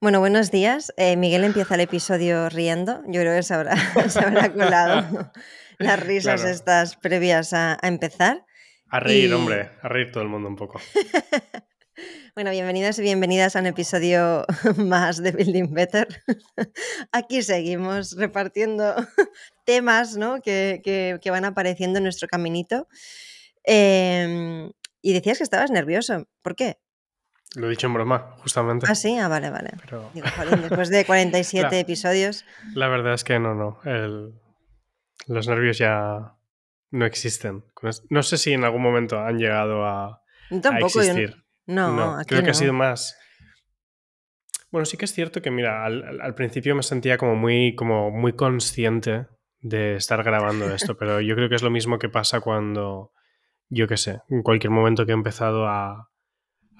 Bueno, buenos días. Eh, Miguel empieza el episodio riendo. Yo creo que se habrá, se habrá colado las risas Claro. estas previas a, a empezar. A reír, Y- hombre, a reír todo el mundo un poco. Bueno, bienvenidos y bienvenidas a un episodio más de Building Better. Aquí seguimos repartiendo temas ¿no? que, que- que van apareciendo en nuestro caminito. Em, y decías que estabas nervioso. ¿Por qué? Lo he dicho en broma, justamente. Ah, sí, ah, vale, vale. Pero Digo, jolín, después de 47 Claro. episodios. la verdad es que no, no. el- los nervios ya no existen. No sé si en algún momento han llegado a, yo- existir. no, aquí creo que no. ha sido más. Bueno, sí que es cierto que, mira, al, al- principio me sentía como muy, como muy consciente de estar grabando esto, pero yo creo que es lo mismo que pasa cuando, yo qué sé, en cualquier momento que he empezado a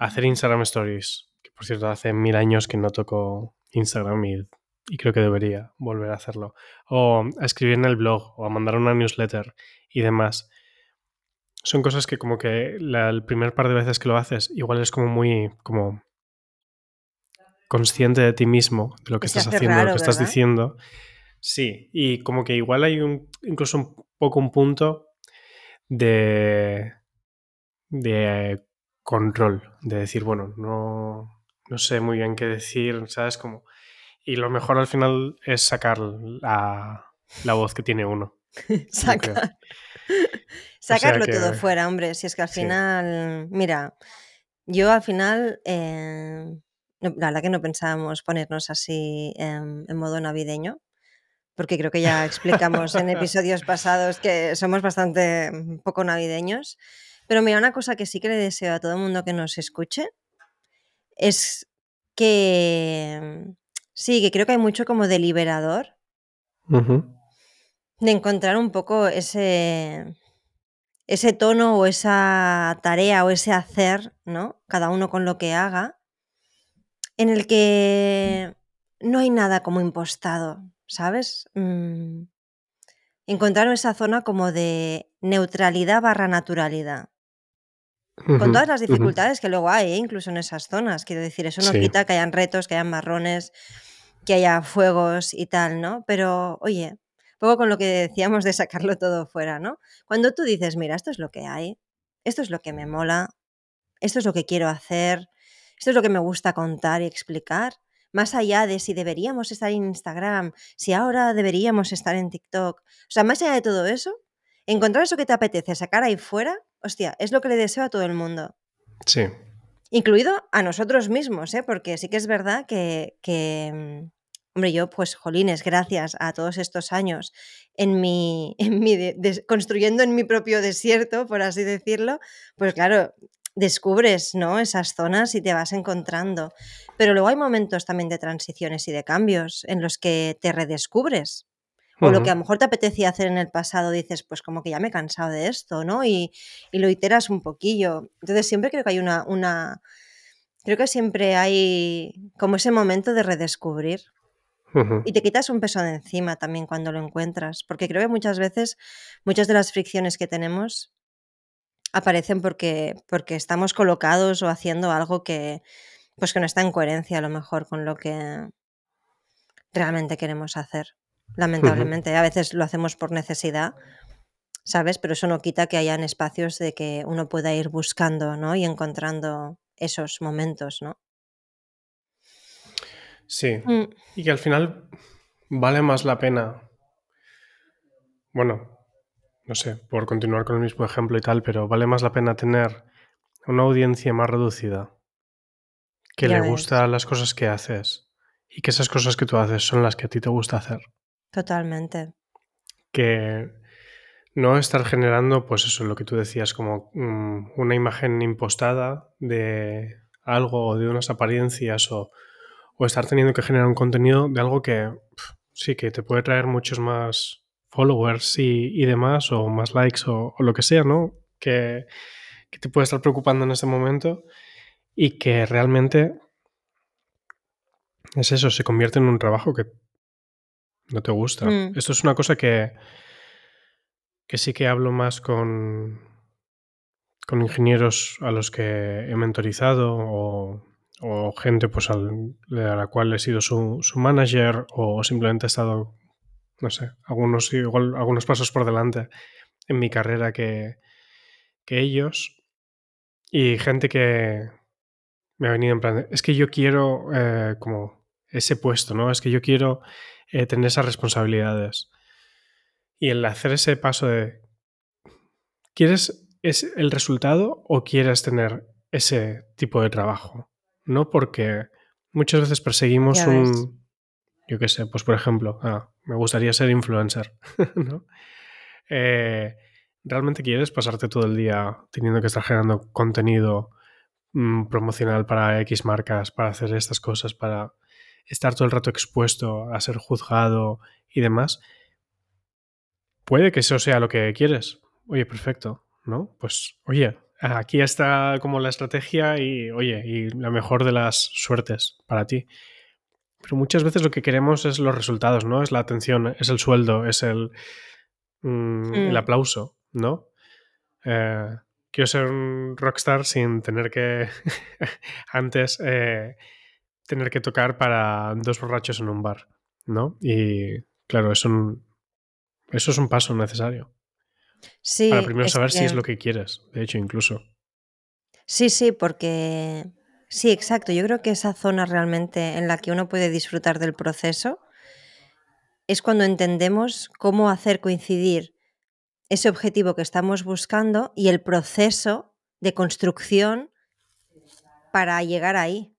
hacer Instagram Stories, que por cierto hace mil años que no toco Instagram y, y creo que debería volver a hacerlo, o a escribir en el blog, o a mandar una newsletter y demás. Son cosas que como que la- el primer par de veces que lo haces, igual es como muy como consciente de ti mismo, de lo que se estás haciendo, de lo que estás diciendo. Sí, y como que igual hay un, incluso un poco un punto de, de control, de decir, bueno, no, no sé muy bien qué decir, ¿sabes? Como, y lo mejor al final es sacar la, la voz que tiene uno. Sacar. Sacarlo que- todo fuera, hombre. Si es que al Sí. final, mira, yo al final, eh, no- la verdad que no pensábamos ponernos así en, en modo navideño, porque creo que ya explicamos en episodios pasados que somos bastante mm, poco navideños. Pero mira, una cosa que sí que le deseo a todo el mundo que nos escuche es que sí, que creo que hay mucho como de liberador Ujú. de encontrar un poco ese, ese tono o esa tarea o ese hacer, ¿no? Cada uno con lo que haga, en el que no hay nada como impostado, ¿sabes? Mm, encontrar esa zona como de neutralidad barra naturalidad. Con todas las dificultades que luego hay, ¿eh? incluso en esas zonas. Quiero decir, eso no Sí. quita que hayan retos, que hayan marrones, que haya fuegos y tal, ¿no? Pero, oye, poco con lo que decíamos de sacarlo todo fuera, ¿no? Cuando tú dices, mira, esto es lo que hay, esto es lo que me mola, esto es lo que quiero hacer, esto es lo que me gusta contar y explicar, más allá de si deberíamos estar en Instagram, si ahora deberíamos estar en TikTok, o sea, más allá de todo eso, encontrar eso que te apetece, sacar ahí fuera, hostia, es lo que le deseo a todo el mundo. Sí. Incluido a nosotros mismos, ¿eh? porque sí que es verdad que, que, mm, hombre, yo, pues, jolines, gracias a todos estos años en mi, en mi de- construyendo en mi propio desierto, por así decirlo, pues claro, descubres, ¿no? Esas zonas y te vas encontrando. Pero luego hay momentos también de transiciones y de cambios en los que te redescubres. O lo que a lo mejor te apetecía hacer en el pasado, dices, pues como que ya me he cansado de esto, ¿no? Y, y lo iteras un poquillo. Entonces siempre creo que hay una, una, creo que siempre hay como ese momento de redescubrir. Y te quitas un peso de encima también cuando lo encuentras. Porque creo que muchas veces, muchas de las fricciones que tenemos aparecen porque, porque estamos colocados o haciendo algo que, pues que no está en coherencia a lo mejor con lo que realmente queremos hacer. Lamentablemente, a veces lo hacemos por necesidad, ¿sabes? Pero eso no quita que hayan espacios de que uno pueda ir buscando, ¿no? Y encontrando esos momentos, ¿no? Sí. Mm, Y que al final vale más la pena. Bueno, no sé, por continuar con el mismo ejemplo y tal, pero vale más la pena tener una audiencia más reducida que Ya le ves. gusta las cosas que haces y que esas cosas que tú haces son las que a ti te gusta hacer. Totalmente. Que no estar generando, pues eso, lo que tú decías, como mm, una imagen impostada de algo o de unas apariencias o, o estar teniendo que generar un contenido de algo que sí, que te puede traer muchos más followers y, y demás, o más likes o, o lo que sea, ¿no? Que, que te puede estar preocupando en ese momento y que realmente es eso, se convierte en un trabajo que no te gusta. Mm. Esto es una cosa que, que sí que hablo más con, con ingenieros a los que he mentorizado o, o gente pues al- a la cual he sido su, su manager o simplemente he estado, no sé, algunos, igual, algunos pasos por delante en mi carrera que, que ellos. Y gente que me ha venido en plan, es que yo quiero eh, como ese puesto, ¿no? Es que yo quiero eh, tener esas responsabilidades. Y el hacer ese paso de, ¿quieres es el resultado o quieres tener ese tipo de trabajo? No porque muchas veces perseguimos un, yo qué sé, pues por ejemplo, ah, me gustaría ser influencer, ¿no? Eh, ¿Realmente quieres pasarte todo el día teniendo que estar generando contenido mm, promocional para X marcas, para hacer estas cosas, para estar todo el rato expuesto a ser juzgado y demás? Puede que eso sea lo que quieres. Oye, perfecto, ¿no? Pues, oye, aquí está como la estrategia y, oye, y la mejor de las suertes para ti. Pero muchas veces lo que queremos es los resultados, ¿no? Es la atención, es el sueldo, es el, mm, el Mm. aplauso, ¿no? Eh, quiero ser un rockstar sin tener que antes eh, tener que tocar para dos borrachos en un bar, ¿no? Y claro, es un, eso es un paso necesario. Sí, Para primero saber si es lo que quieres, de hecho, incluso. Sí, sí, porque sí, exacto. Yo creo que esa zona realmente en la que uno puede disfrutar del proceso es cuando entendemos cómo hacer coincidir ese objetivo que estamos buscando y el proceso de construcción para llegar ahí,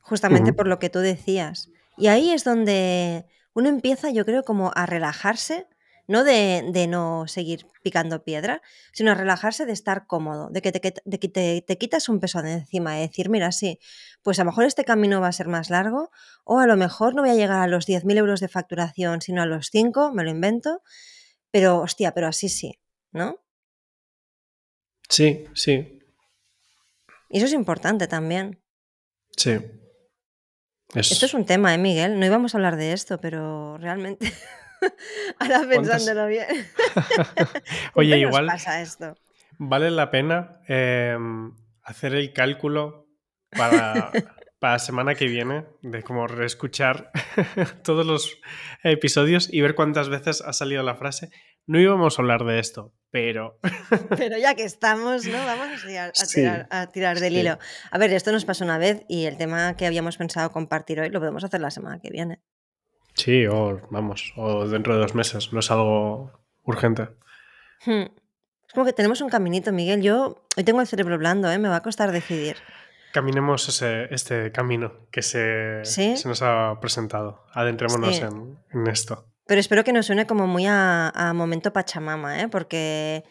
Justamente por lo que tú decías. Y ahí es donde uno empieza, yo creo, como a relajarse, no de, de no seguir picando piedra, sino a relajarse de estar cómodo, de que, te, de que te, te quitas un peso de encima, de decir, mira, sí, pues a lo mejor este camino va a ser más largo, o a lo mejor no voy a llegar a los 10.000 euros de facturación, sino a los 5, me lo invento, pero hostia, pero así sí, ¿no? Sí, sí, Y eso es importante también. Sí. Es- Esto es un tema, ¿eh, Miguel? No íbamos a hablar de esto, pero realmente, ahora ¿Cuántas- pensándolo bien. Oye, ¿Siempre nos igual pasa esto? vale la pena eh, hacer el cálculo para, para la semana que viene de como reescuchar todos los episodios y ver cuántas veces ha salido la frase. No íbamos a hablar de esto, pero Pero ya que estamos, ¿no? Vamos a tirar, a Sí, tirar- a tirar del sí. hilo. A ver, esto nos pasó una vez y el tema que habíamos pensado compartir hoy lo podemos hacer la semana que viene. sí, o vamos, o dentro de dos meses, no es algo urgente. Hmm. Es como que tenemos un caminito, Miguel. Yo hoy tengo el cerebro blando, ¿eh? Me va a costar decidir. Caminemos ese, este camino que se, ¿Sí? se nos ha presentado. Adentrémonos Sí. en, en esto. Pero espero que nos suene como muy a, a momento Pachamama, ¿eh? Porque,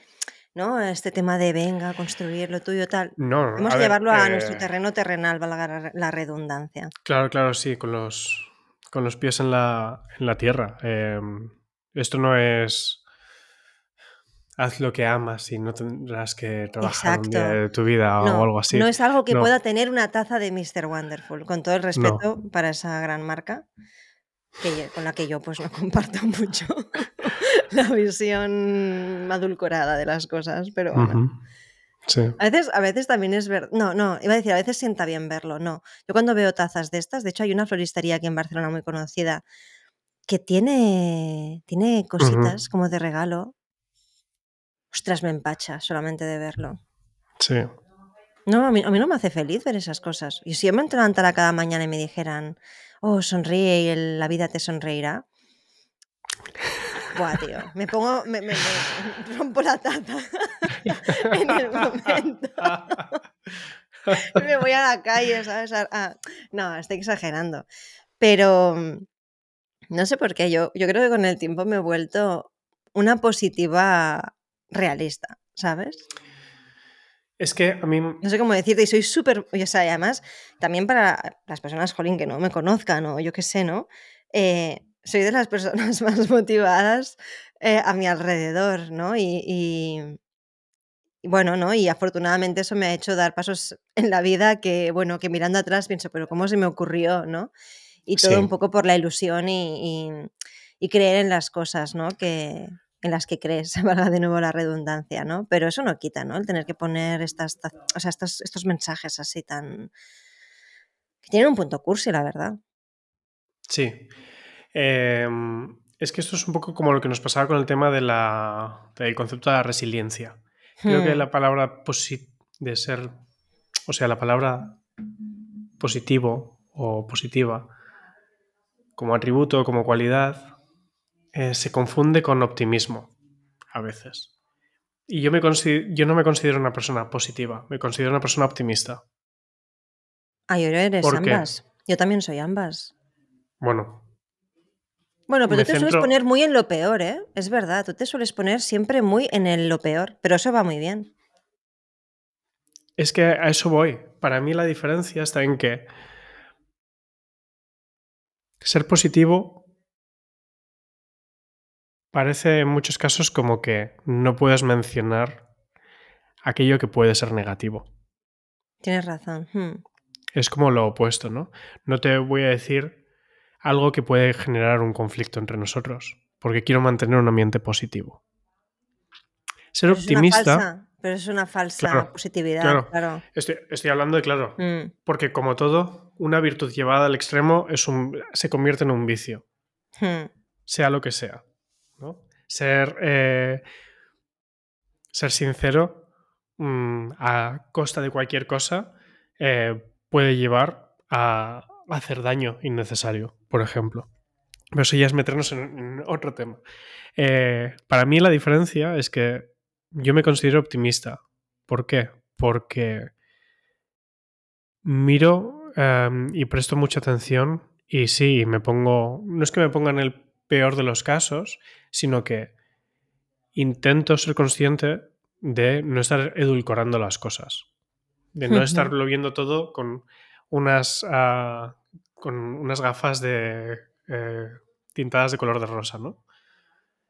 ¿no? Este tema de venga, construir lo tuyo, tal. No, Vamos a ver, llevarlo a eh, nuestro terreno terrenal, valga la- la redundancia. Claro, claro, sí, con los, con los pies en la, en la tierra. Eh, esto no es haz lo que amas y no tendrás que trabajar un día Exacto. de tu vida No, o algo así. no es algo que No. pueda tener una taza de Mr. Wonderful, con todo el respeto para esa gran marca, que, yo- con la que yo pues no comparto mucho la visión adulcorada de las cosas, pero bueno. Sí. A veces, a veces también es ver. No, no, iba a decir, a veces sienta bien verlo. No. Yo cuando veo tazas de estas, de hecho, hay una floristería aquí en Barcelona muy conocida que tiene, tiene cositas como de regalo. Ostras, me empacha solamente de verlo. Sí. No, a mí, a mí no me hace feliz ver esas cosas. Y si yo me levantara cada mañana y me dijeran, oh, sonríe y el- la vida te sonreirá. Buah, tío. Me pongo, me, me- me rompo la taza en el momento. me voy a la calle, ¿sabes? No, estoy exagerando. Pero no sé por qué. Yo, yo creo que con el tiempo me he vuelto una positiva realista, ¿sabes? Es que a mí. No sé cómo decirte, y soy súper. O sea, y además, también para las personas, jolín, que no me conozcan o yo qué sé, ¿no? Eh, soy de las personas más motivadas eh, a mi alrededor, ¿no? Y, y- y bueno, ¿no? Y afortunadamente eso me ha hecho dar pasos en la vida que, bueno, que mirando atrás pienso, pero ¿cómo se me ocurrió, no? Y todo Sí. un poco por la ilusión y, y- y creer en las cosas, ¿no? Que, en las que crees, valga de nuevo la redundancia, ¿no? Pero eso no quita, ¿no? El tener que poner estas, ta- o sea, estos, estos mensajes así tan, Tienen un punto cursi, la verdad. Sí. Em, es que esto es un poco como lo que nos pasaba con el tema de la, del concepto de la resiliencia. Creo que Hmm. la palabra posi- de ser, o sea, la palabra positivo o positiva como atributo, como cualidad, eh, se confunde con optimismo a veces. Y yo, me yo no me considero una persona positiva, me considero una persona optimista. Ah, yo eres ambas. Yo también soy ambas. Bueno, Bueno, pero tú te sueles poner muy en lo peor, ¿eh? Es verdad, tú te sueles poner siempre muy en el lo peor, pero eso va muy bien. es que a eso voy. Para mí la diferencia está en que ser positivo parece en muchos casos como que no puedes mencionar aquello que puede ser negativo. Tienes razón. hmm. Es como lo opuesto, ¿no? No te voy a decir algo que puede generar un conflicto entre nosotros, porque quiero mantener un ambiente positivo. Ser Pero es una optimista, falsa, pero es una falsa Claro, positividad, claro. claro. estoy, estoy hablando de claro, Mm, porque como todo, una virtud llevada al extremo es un, se convierte en un vicio. hmm. sea lo que sea. Ser, eh, ser sincero mm, a costa de cualquier cosa eh, puede llevar a hacer daño innecesario, por ejemplo. Pero eso ya es meternos en, en otro tema. Eh, para mí la diferencia es que yo me considero optimista. ¿Por qué? Porque miro em, y presto mucha atención y sí, me pongo, no es que me ponga en el peor de los casos, sino que intento ser consciente de no estar edulcorando las cosas, de no estarlo viendo todo con unas, ah, con unas gafas de eh, tintadas de color de rosa, ¿no?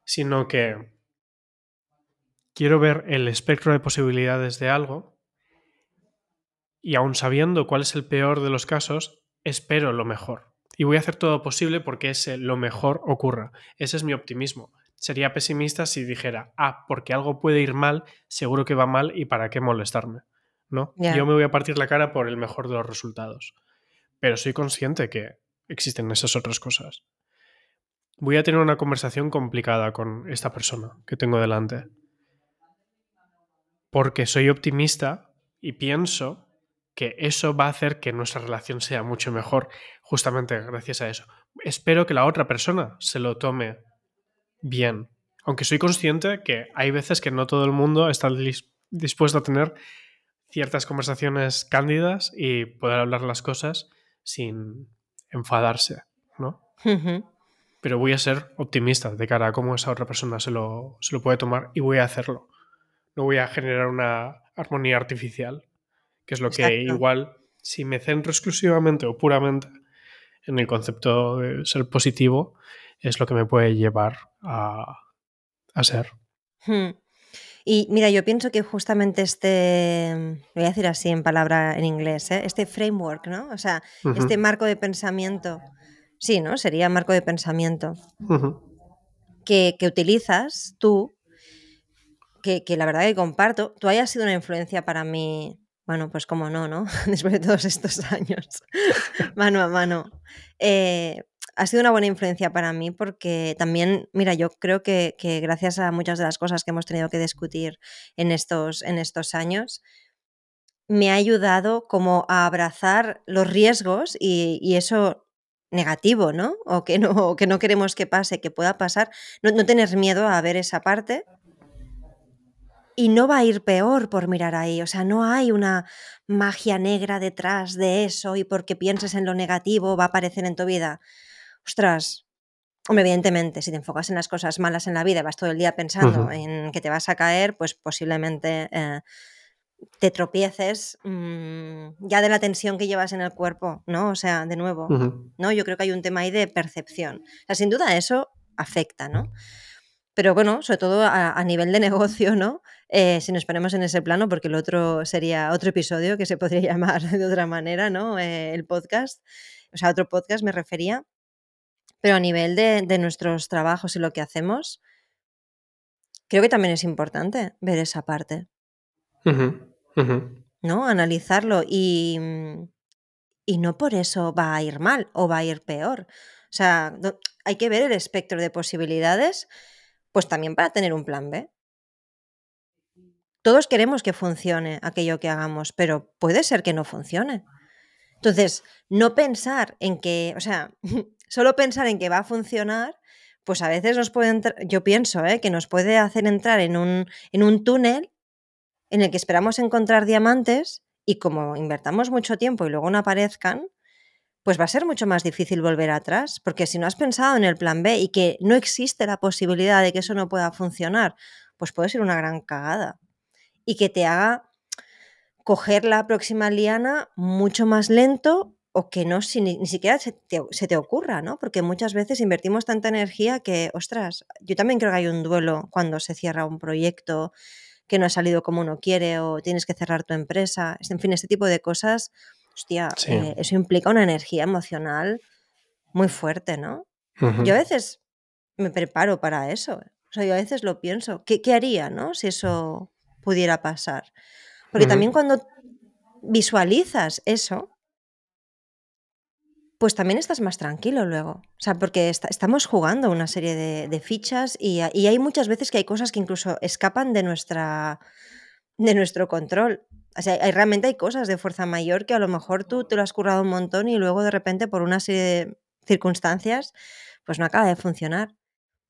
Sino que quiero ver el espectro de posibilidades de algo y aun sabiendo cuál es el peor de los casos, espero lo mejor. Y voy a hacer todo posible porque ese lo mejor ocurra. Ese es mi optimismo. Sería pesimista si dijera, ah, porque algo puede ir mal, seguro que va mal y para qué molestarme. ¿No? Yo me voy a partir la cara por el mejor de los resultados. Pero soy consciente que existen esas otras cosas. Voy a tener una conversación complicada con esta persona que tengo delante. Porque soy optimista y pienso que eso va a hacer que nuestra relación sea mucho mejor, justamente gracias a eso. Espero que la otra persona se lo tome bien. Aunque soy consciente que hay veces que no todo el mundo está dispuesto a tener ciertas conversaciones cándidas y poder hablar las cosas sin enfadarse, ¿no? Pero voy a ser optimista de cara a cómo esa otra persona se lo, se lo puede tomar y voy a hacerlo. No voy a generar una armonía artificial, que es lo que igual, si me centro exclusivamente o puramente en el concepto de ser positivo, es lo que me puede llevar a, a ser. Hmm. Y mira, yo pienso que justamente este, lo voy a decir así en palabra en inglés, ¿eh? este framework, ¿no? O sea, este marco de pensamiento, sí, ¿no? Sería marco de pensamiento que, que utilizas tú, que, que la verdad que comparto, tú hayas sido una influencia para mí, bueno, pues como no, ¿no? Después de todos estos años, mano a mano. Eh, ha sido una buena influencia para mí porque también, mira, yo creo que, gracias a muchas de las cosas que hemos tenido que discutir en estos, en estos años, me ha ayudado como a abrazar los riesgos y, eso negativo, ¿no? O que no, que no queremos que pase, que pueda pasar, no, no tener miedo a ver esa parte. Y no va a ir peor por mirar ahí, o sea, no hay una magia negra detrás de eso y porque pienses en lo negativo va a aparecer en tu vida. Ostras, hombre, evidentemente, si te enfocas en las cosas malas en la vida y vas todo el día pensando en que te vas a caer, pues posiblemente eh, te tropieces mm, ya de la tensión que llevas en el cuerpo, ¿no? O sea, de nuevo. ¿no? Yo creo que hay un tema ahí de percepción. O sea, sin duda eso afecta, ¿no? Pero bueno, sobre todo a, a nivel de negocio, ¿no? Eh, si nos ponemos en ese plano, porque el otro sería otro episodio que se podría llamar de otra manera, ¿no? Eh, el podcast, o sea, otro podcast me refería. Pero a nivel de, de nuestros trabajos y lo que hacemos, creo que también es importante ver esa parte. ¿no? Analizarlo y, mm, y no por eso va a ir mal o va a ir peor. O sea, hay que ver el espectro de posibilidades, pues también para tener un plan B. Todos queremos que funcione aquello que hagamos, pero puede ser que no funcione. Entonces, no pensar en que, o sea, solo pensar en que va a funcionar, pues a veces nos puede entrar, yo pienso, ¿eh? que nos puede hacer entrar en un, en un túnel en el que esperamos encontrar diamantes y como invertamos mucho tiempo y luego no aparezcan, pues va a ser mucho más difícil volver atrás, porque si no has pensado en el plan B y que no existe la posibilidad de que eso no pueda funcionar, pues puede ser una gran cagada y que te haga coger la próxima liana mucho más lento o que no ni, siquiera se te, ocurra, ¿no? Porque muchas veces invertimos tanta energía que, ostras, yo también creo que hay un duelo cuando se cierra un proyecto que no ha salido como uno quiere o tienes que cerrar tu empresa, en fin, este tipo de cosas, hostia, eh, eso implica una energía emocional muy fuerte, ¿no? Yo a veces me preparo para eso, o sea, yo a veces lo pienso, ¿qué, qué haría, no? Si eso pudiera pasar. Porque también cuando visualizas eso, pues también estás más tranquilo luego. O sea, porque estamos jugando una serie de, fichas y, hay muchas veces que hay cosas que incluso escapan de, nuestra, de nuestro control. O sea, hay, realmente hay cosas de fuerza mayor que a lo mejor tú te lo has currado un montón y luego de repente por una serie de circunstancias pues no acaba de funcionar.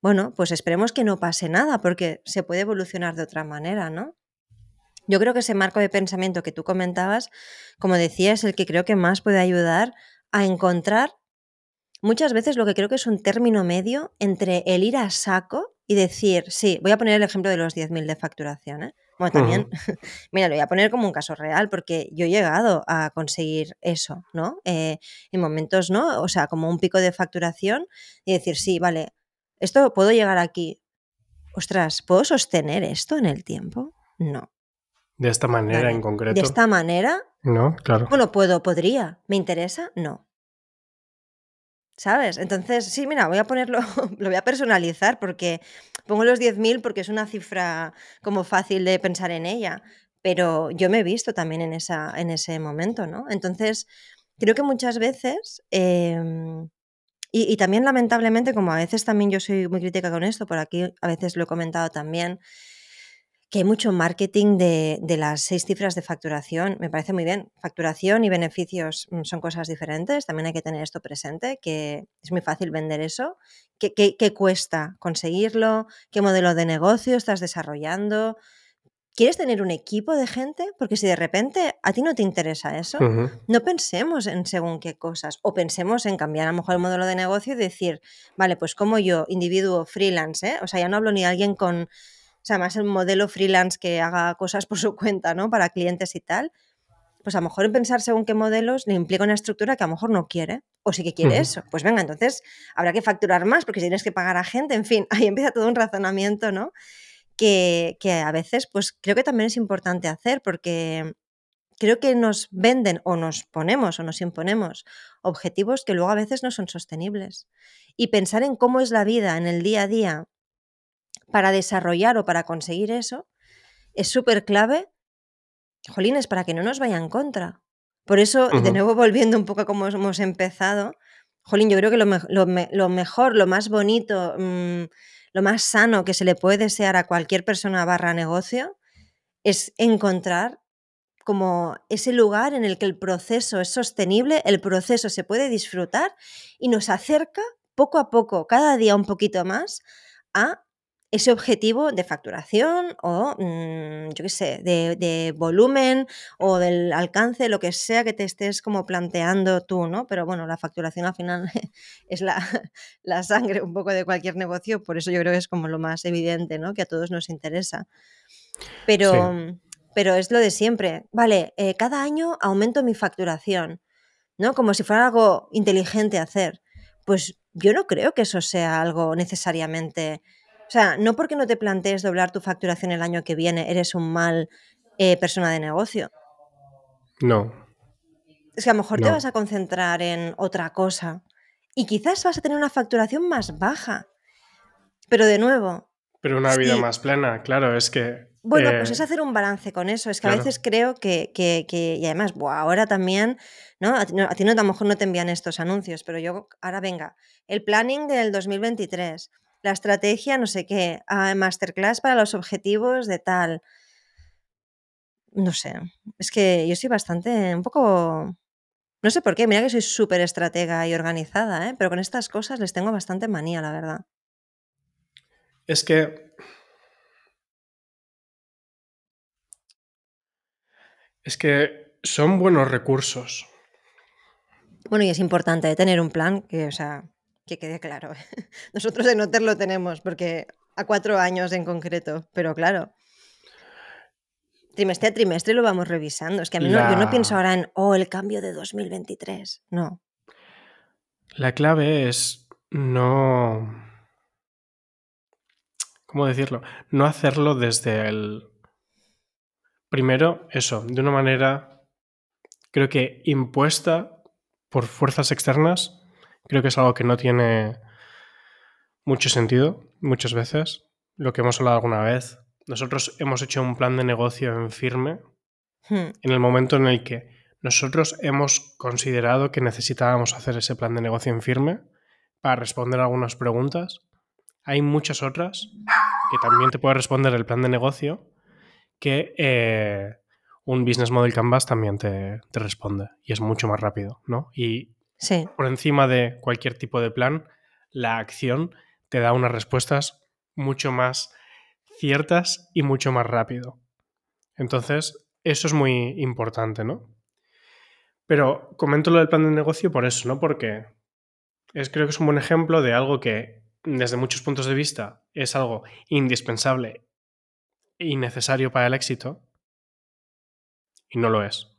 Bueno, pues esperemos que no pase nada porque se puede evolucionar de otra manera, ¿no? Yo creo que ese marco de pensamiento que tú comentabas, como decía, es el que creo que más puede ayudar a encontrar muchas veces lo que creo que es un término medio entre el ir a saco y decir, sí, voy a poner el ejemplo de los 10.000 de facturación. ¿eh? Bueno, también, mira, lo voy a poner como un caso real porque yo he llegado a conseguir eso, ¿no? Eh, en momentos, ¿no? O sea, como un pico de facturación y decir, sí, vale, esto puedo llegar aquí. Ostras, ¿puedo sostener esto en el tiempo? No. De esta manera en concreto. De esta manera. No, claro. Bueno, puedo, podría. ¿Me interesa? No. ¿Sabes? Entonces, sí, mira, voy a ponerlo, lo voy a personalizar porque pongo los 10.000 porque es una cifra como fácil de pensar en ella, pero yo me he visto también en, esa, en ese momento, ¿no? Entonces, creo que muchas veces, em, y, también lamentablemente, como a veces también yo soy muy crítica con esto, por aquí a veces lo he comentado también, que hay mucho marketing de, las seis cifras de facturación. Me parece muy bien. Facturación y beneficios mm, son cosas diferentes. También hay que tener esto presente, que es muy fácil vender eso. ¿Qué, qué, cuesta conseguirlo? ¿Qué modelo de negocio estás desarrollando? ¿Quieres tener un equipo de gente? Porque si de repente a ti no te interesa eso, no pensemos en según qué cosas o pensemos en cambiar a lo mejor el modelo de negocio y decir, vale, pues como yo, individuo freelance, ¿eh? o sea, ya no hablo ni alguien con o sea, más el modelo freelance que haga cosas por su cuenta, ¿no? Para clientes y tal, pues a lo mejor en pensar según qué modelos le implica una estructura que a lo mejor no quiere, o sí que quiere eso. Pues venga, entonces habrá que facturar más porque si tienes que pagar a gente, en fin, ahí empieza todo un razonamiento, ¿no? Que, que a veces, pues creo que también es importante hacer porque creo que nos venden o nos ponemos o nos imponemos objetivos que luego a veces no son sostenibles. Y pensar en cómo es la vida en el día a día para desarrollar o para conseguir eso, es súper clave, jolines, para que no nos vaya en contra. Por eso, de nuevo volviendo un poco a cómo hemos empezado, jolín, yo creo que lo, mejor, lo más bonito, mm, lo más sano que se le puede desear a cualquier persona barra negocio es encontrar como ese lugar en el que el proceso es sostenible, el proceso se puede disfrutar y nos acerca poco a poco, cada día un poquito más, a ese objetivo de facturación o, mm, yo qué sé, de, volumen o del alcance, lo que sea que te estés como planteando tú, ¿no? Pero bueno, la facturación al final es la, la, sangre un poco de cualquier negocio, por eso yo creo que es como lo más evidente, ¿no? Que a todos nos interesa. Pero, pero es lo de siempre. Vale, eh, cada año aumento mi facturación, ¿no? Como si fuera algo inteligente hacer. Pues yo no creo que eso sea algo necesariamente o sea, no porque no te plantees doblar tu facturación el año que viene, eres un mal eh, persona de negocio. No. Es que a lo mejor te vas a concentrar en otra cosa y quizás vas a tener una facturación más baja. Pero de nuevo. Pero una vida más plena, claro, es que Bueno, pues es Eh, hacer un balance con eso. Es que a veces creo que, que- que- y además, buah, ahora también, ¿no? A ti, no, a ti no- a lo mejor no te envían estos anuncios, pero yo, ahora venga, el planning del 2023, la estrategia, no sé qué, ah, masterclass para los objetivos de tal. No sé, es que yo soy bastante, un poco, no sé por qué, mira que soy súper estratega y organizada, ¿eh? Pero con estas cosas les tengo bastante manía, la verdad. Es que. Es que son buenos recursos. Bueno, y es importante tener un plan que, o sea, que quede claro. Nosotros en Hotel lo tenemos, porque a cuatro años en concreto, pero claro. Trimestre a trimestre lo vamos revisando. Es que a mí no, yo no pienso ahora en, oh, el cambio de 2023. No. la clave es no. ¿Cómo decirlo? No hacerlo desde el. Primero, eso, de una manera, creo que impuesta por fuerzas externas. Creo que es algo que no tiene mucho sentido muchas veces. Lo que hemos hablado alguna vez. Nosotros hemos hecho un plan de negocio en firme Hmm, en el momento en el que nosotros hemos considerado que necesitábamos hacer ese plan de negocio en firme para responder algunas preguntas. Hay muchas otras que también te puede responder el plan de negocio que eh, un Business Model Canvas también te, te responde y es mucho más rápido, ¿no? Y Por encima de cualquier tipo de plan, la acción te da unas respuestas mucho más ciertas y mucho más rápido. Entonces, eso es muy importante, ¿no? Pero comento lo del plan de negocio por eso, ¿no? Porque es, creo que es un buen ejemplo de algo que, desde muchos puntos de vista, es algo indispensable y necesario para el éxito, y no lo es.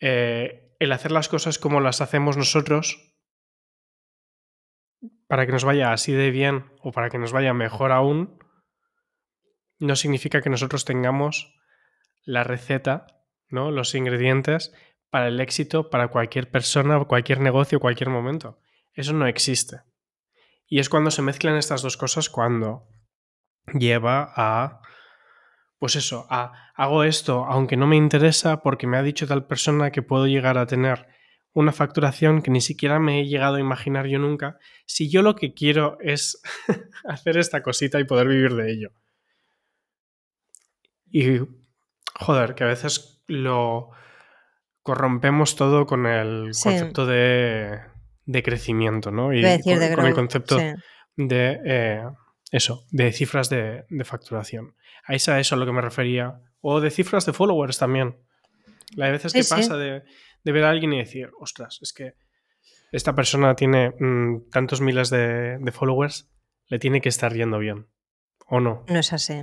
Eh, el hacer las cosas como las hacemos nosotros, para que nos vaya así de bien o para que nos vaya mejor aún, no significa que nosotros tengamos la receta, ¿no? Los ingredientes para el éxito para cualquier persona, cualquier negocio, cualquier momento. Eso no existe. Y es cuando se mezclan estas dos cosas cuando lleva a pues eso, a hago esto aunque no me interesa porque me ha dicho tal persona que puedo llegar a tener una facturación que ni siquiera me he llegado a imaginar yo nunca, si yo lo que quiero es hacer esta cosita y poder vivir de ello. Y joder, que a veces lo corrompemos todo con el sí. concepto de, de crecimiento, ¿no? Y decir con, de con el concepto Sí. de eh, eso, de cifras de, de facturación. A eso, a eso a lo que me refería. O de cifras de followers también. La veces Sí, que sí. pasa de, de ver a alguien y decir, ostras, es que esta persona tiene mm, tantos miles de, de followers, le tiene que estar yendo bien. ¿O no? No es así.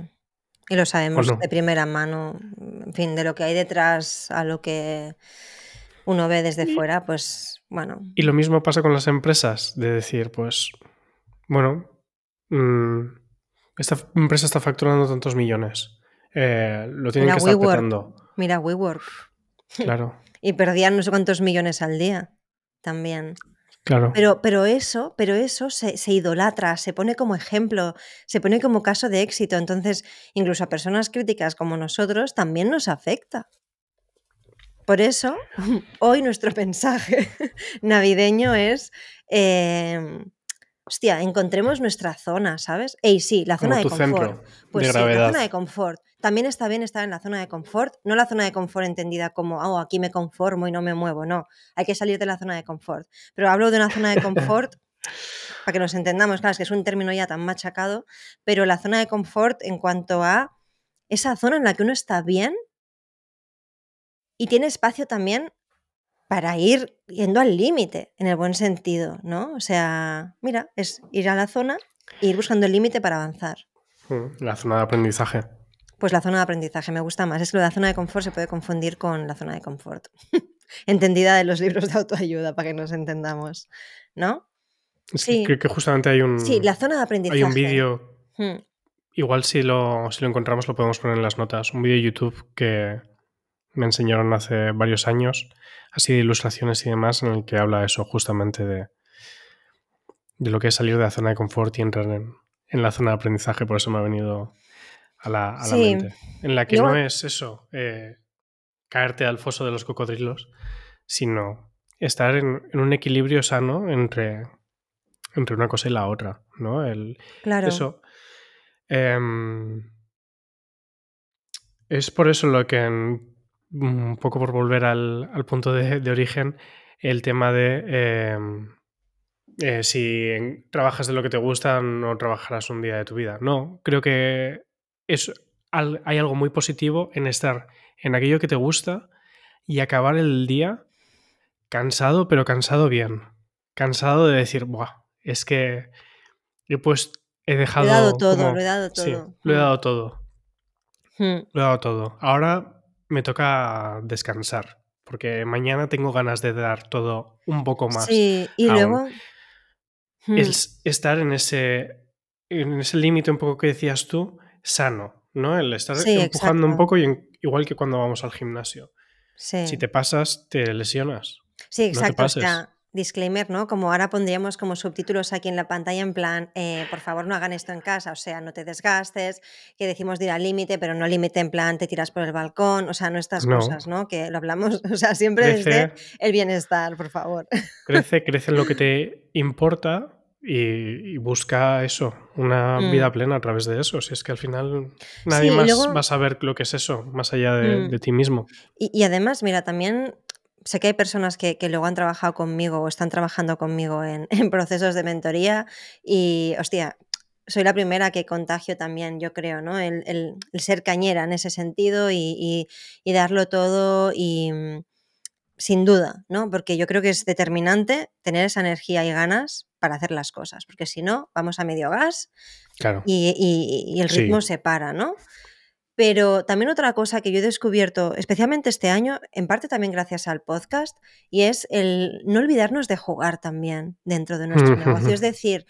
Y lo ¿O sabemos no? de primera mano. En fin, de lo que hay detrás a lo que uno ve desde Y, fuera, pues bueno. y lo mismo pasa con las empresas, de decir, pues, bueno, mm, esta empresa está facturando tantos millones. eh, lo tienen Mira que estar WeWork. petando. Mira WeWork. Claro, Y perdían no sé cuántos millones al día también. claro. Pero, pero eso, pero eso se, se idolatra, se pone como ejemplo, se pone como caso de éxito. Entonces, incluso a personas críticas como nosotros también nos afecta. Por eso, hoy nuestro mensaje navideño es, eh, hostia, encontremos nuestra zona, ¿sabes? Ey, sí, la zona Como de confort. Pues de sí, la zona de confort. También está bien estar en la zona de confort, no la zona de confort entendida como, oh, aquí me conformo y no me muevo, no, hay que salir de la zona de confort. Pero hablo de una zona de confort, para que nos entendamos, claro, es que es un término ya tan machacado, pero la zona de confort en cuanto a esa zona en la que uno está bien y tiene espacio también para ir yendo al límite, en el buen sentido, ¿no? O sea, mira, es ir a la zona e ir buscando el límite para avanzar. Mm, La zona de aprendizaje. Pues la zona de aprendizaje me gusta más. Es que lo de la zona de confort se puede confundir con la zona de confort. Entendida de los libros de autoayuda, para que nos entendamos. ¿No? Sí, creo que justamente hay sí, un, la zona de hay un aprendizaje. vídeo, Hmm, igual si lo, si lo encontramos lo podemos poner en las notas, un vídeo de YouTube que me enseñaron hace varios años, así de ilustraciones y demás, en el que habla eso justamente de, de lo que es salir de la zona de confort y entrar en, en la zona de aprendizaje, por eso me ha venido a la, a la Sí. mente. En la que no es eso, eh, caerte al foso de los cocodrilos, sino estar en, en un equilibrio sano entre, entre una cosa y la otra, ¿no? El, Claro. Eso. em, es por eso lo que, en- un poco por volver al, al punto de, de origen, el tema de em, eh, si trabajas de lo que te gusta, no trabajarás un día de tu vida. No, creo que es, al- hay algo muy positivo en estar en aquello que te gusta y acabar el día cansado, pero cansado bien. Cansado de decir, Buah, es que he pues he Lo dejado. he dado todo, como- lo he dado Sí, todo. lo he Mm. dado todo. Mm. Lo he dado todo. Ahora me toca descansar. Porque mañana tengo ganas de dar todo un poco más. Sí, y aún. luego. Mm. Es estar en ese. En ese límite un poco que decías tú, sano, ¿no? El estar Sí, empujando un poco y en- igual que cuando vamos al gimnasio. Sí. Si te pasas, te lesionas. Sí, te exacto. o sea, disclaimer, ¿no? Como ahora pondríamos como subtítulos aquí en la pantalla en plan, eh, por favor no hagan esto en casa, o sea, no te desgastes, que decimos de ir al límite, pero no límite en plan te tiras por el balcón, o sea, no estas No. cosas, ¿no? Que lo hablamos, o sea, siempre desde Crece, el bienestar, por favor. crece, crece en lo que te importa y, y busca eso, una Mm. vida plena a través de eso. Si es que al final nadie Sí, más luego- va a saber lo que es eso, más allá de, Mm. de ti mismo. Y, y además, mira, también sé que hay personas que, que luego han trabajado conmigo o están trabajando conmigo en, en procesos de mentoría y, hostia, soy la primera que contagio también, yo creo, ¿no? El, el- el ser cañera en ese sentido y, y- y darlo todo y mm, sin duda, ¿no? Porque yo creo que es determinante tener esa energía y ganas para hacer las cosas, porque si no, vamos a medio gas Claro. y, y- y el Sí. ritmo se para, ¿no? Pero también otra cosa que yo he descubierto, especialmente este año, en parte también gracias al podcast, y es el no olvidarnos de jugar también dentro de nuestro negocio. Es decir,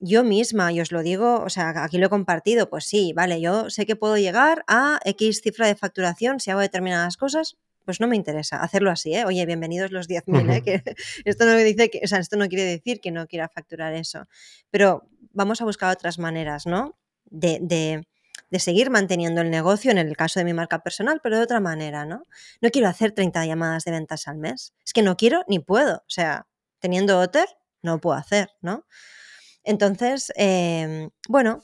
yo misma, y os lo digo, o sea, aquí lo he compartido, pues sí, vale, yo sé que puedo llegar a X cifra de facturación si hago determinadas cosas, pues no me interesa hacerlo así, ¿eh? Oye, bienvenidos los 10.000, ¿eh? Que esto no me dice que, o sea, esto no quiere decir que no quiera facturar eso, pero vamos a buscar otras maneras, ¿no? De, de, de seguir manteniendo el negocio, en el caso de mi marca personal, pero de otra manera, ¿no? No quiero hacer 30 llamadas de ventas al mes. Es que no quiero ni puedo. O sea, teniendo Otter, no puedo hacer, ¿no? Entonces, eh, bueno,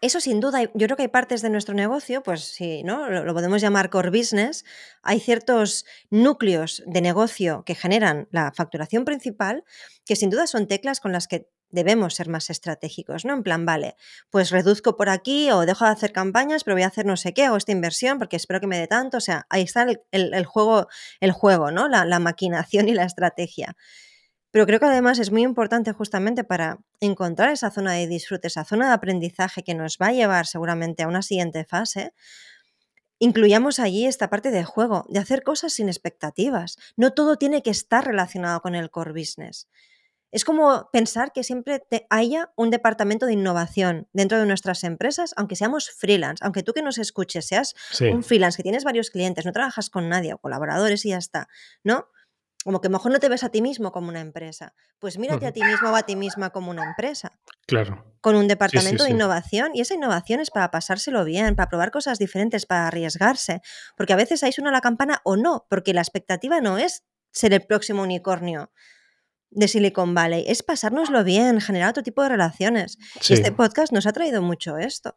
eso sin duda, yo creo que hay partes de nuestro negocio, pues sí, ¿no? Lo, lo, podemos llamar core business. Hay ciertos núcleos de negocio que generan la facturación principal, que sin duda son teclas con las que debemos ser más estratégicos, ¿no? En plan, vale, pues reduzco por aquí o dejo de hacer campañas, pero voy a hacer no sé qué, o esta inversión porque espero que me dé tanto. O sea, ahí está el, juego, el juego, ¿no? La, la maquinación y la estrategia. Pero creo que además es muy importante justamente para encontrar esa zona de disfrute, esa zona de aprendizaje que nos va a llevar seguramente a una siguiente fase, incluyamos allí esta parte de juego, de hacer cosas sin expectativas. No todo tiene que estar relacionado con el core business. Es como pensar que siempre te haya un departamento de innovación dentro de nuestras empresas, aunque seamos freelance, aunque tú que nos escuches seas sí. un freelance, que tienes varios clientes, no trabajas con nadie o colaboradores y ya está, ¿no? Como que mejor no te ves a ti mismo como una empresa. Pues mírate uh -huh. a ti mismo o a ti misma como una empresa. Claro. Con un departamento sí, sí, de innovación. Y esa innovación es para pasárselo bien, para probar cosas diferentes, para arriesgarse. Porque a veces ahí suena la campana o no, porque la expectativa no es ser el próximo unicornio de Silicon Valley, es pasárnoslo bien, generar otro tipo de relaciones. Y este podcast nos ha traído mucho esto.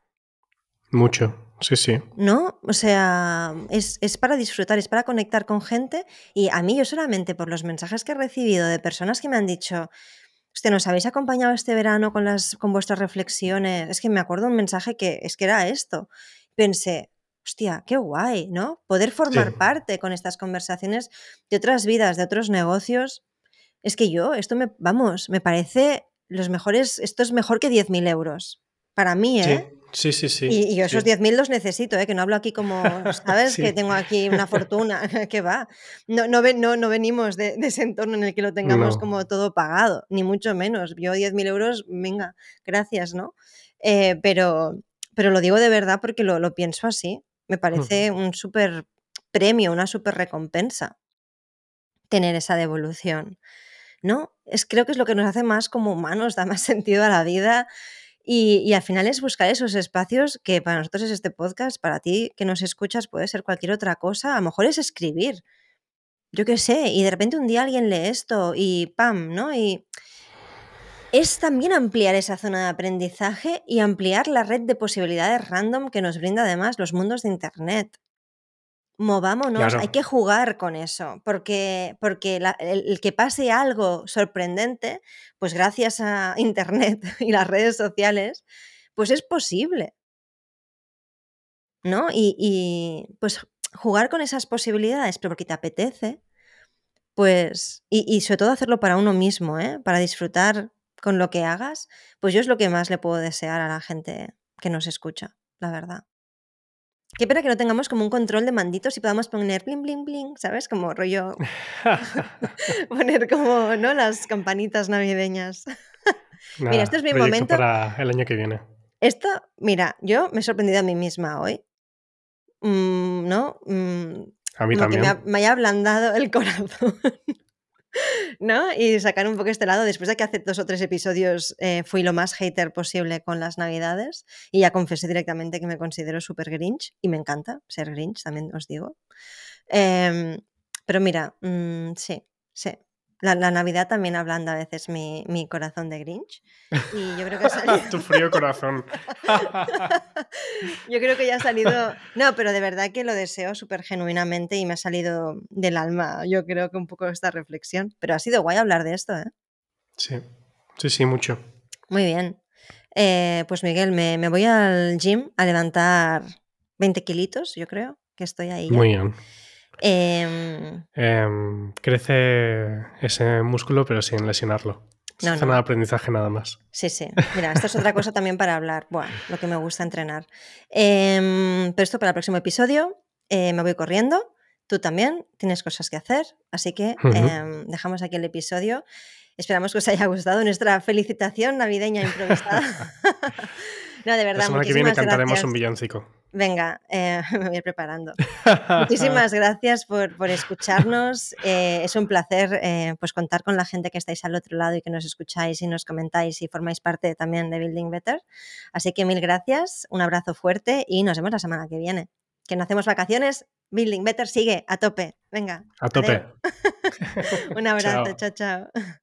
Mucho, sí, sí. ¿No? O sea, es, es, para disfrutar, es para conectar con gente. Y a mí, yo solamente por los mensajes que he recibido de personas que me han dicho, usted nos habéis acompañado este verano con, las, con vuestras reflexiones. Es que me acuerdo un mensaje que es que era esto. Pensé, hostia, qué guay, ¿no? Poder formar sí. parte con estas conversaciones de otras vidas, de otros negocios. Es que yo, esto me, vamos, me parece los mejores, esto es mejor que 10.000 euros. Para mí, ¿eh? Sí. Sí, sí, sí. Y, y yo esos sí. 10.000 los necesito, ¿eh? que no hablo aquí como, ¿sabes? sí. Que tengo aquí una fortuna, que va. No, no, no, no venimos de, de, ese entorno en el que lo tengamos no. como todo pagado, ni mucho menos. Yo 10.000 euros, venga, gracias, ¿no? Eh, pero, pero lo digo de verdad porque lo, lo pienso así. Me parece uh -huh. un súper premio, una súper recompensa tener esa devolución, ¿no? Es, creo que es lo que nos hace más como humanos, da más sentido a la vida Y, y, al final es buscar esos espacios que para nosotros es este podcast, para ti que nos escuchas puede ser cualquier otra cosa, a lo mejor es escribir, yo qué sé, y de repente un día alguien lee esto y ¡pam! ¿no? Y es también ampliar esa zona de aprendizaje y ampliar la red de posibilidades random que nos brinda además los mundos de Internet movámonos, Claro. hay que jugar con eso, porque, porque la- el, el que pase algo sorprendente, pues gracias a Internet y las redes sociales, pues es posible, ¿no? Y, y, pues jugar con esas posibilidades, pero porque te apetece, pues, y, y sobre todo hacerlo para uno mismo, ¿eh? Para disfrutar con lo que hagas, pues yo es lo que más le puedo desear a la gente que nos escucha, la verdad. Qué pena que no tengamos como un control de manditos y podamos poner bling, bling, bling, ¿sabes? Como rollo, poner como, ¿no? Las campanitas navideñas. Nada, esto es mi momento. para el año que viene. Esto, mira, yo me he sorprendido a mí misma hoy, mm, ¿no? Mm, A mí como que también. me, ha- me haya ablandado el corazón. ¿No? Y sacar un poco este lado, después de que hace dos o tres episodios eh, fui lo más hater posible con las navidades y ya confesé directamente que me considero súper grinch y me encanta ser grinch, también os digo. Em, pero mira, mm, sí, sí. La, la Navidad también ablanda a veces mi, mi corazón de grinch y yo creo que ha salido... tu frío corazón. Yo creo que ya ha salido. No, pero de verdad que lo deseo súper genuinamente y me ha salido del alma. Yo creo que un poco esta reflexión. Pero ha sido guay hablar de esto, ¿eh? sí, sí, sí, mucho. Muy bien. Eh, pues Miguel, me, me voy al gym a levantar 20 kilitos, yo creo, que estoy ahí. ya. Muy bien. Em, Em, crece ese músculo, pero sin lesionarlo. Es No, zona no. de aprendizaje nada más. Sí, sí. Mira, esto es otra cosa también para hablar. Bueno, lo que me gusta entrenar. Em, pero esto para el próximo episodio. eh, me voy corriendo. Tú también tienes cosas que hacer. Así que dejamos aquí el episodio. Esperamos que os haya gustado nuestra felicitación navideña improvisada. no, de verdad, La semana que viene cantaremos gracias. un villancico. Venga, eh, me voy preparando. Muchísimas gracias por, por escucharnos. Eh, es un placer eh, pues contar con la gente que estáis al otro lado y que nos escucháis y nos comentáis y formáis parte también de Building Better. Así que mil gracias, un abrazo fuerte y nos vemos la semana que viene. Que no hacemos vacaciones, Building Better sigue a tope. Venga, A tope. un abrazo, Chao. chao, chao.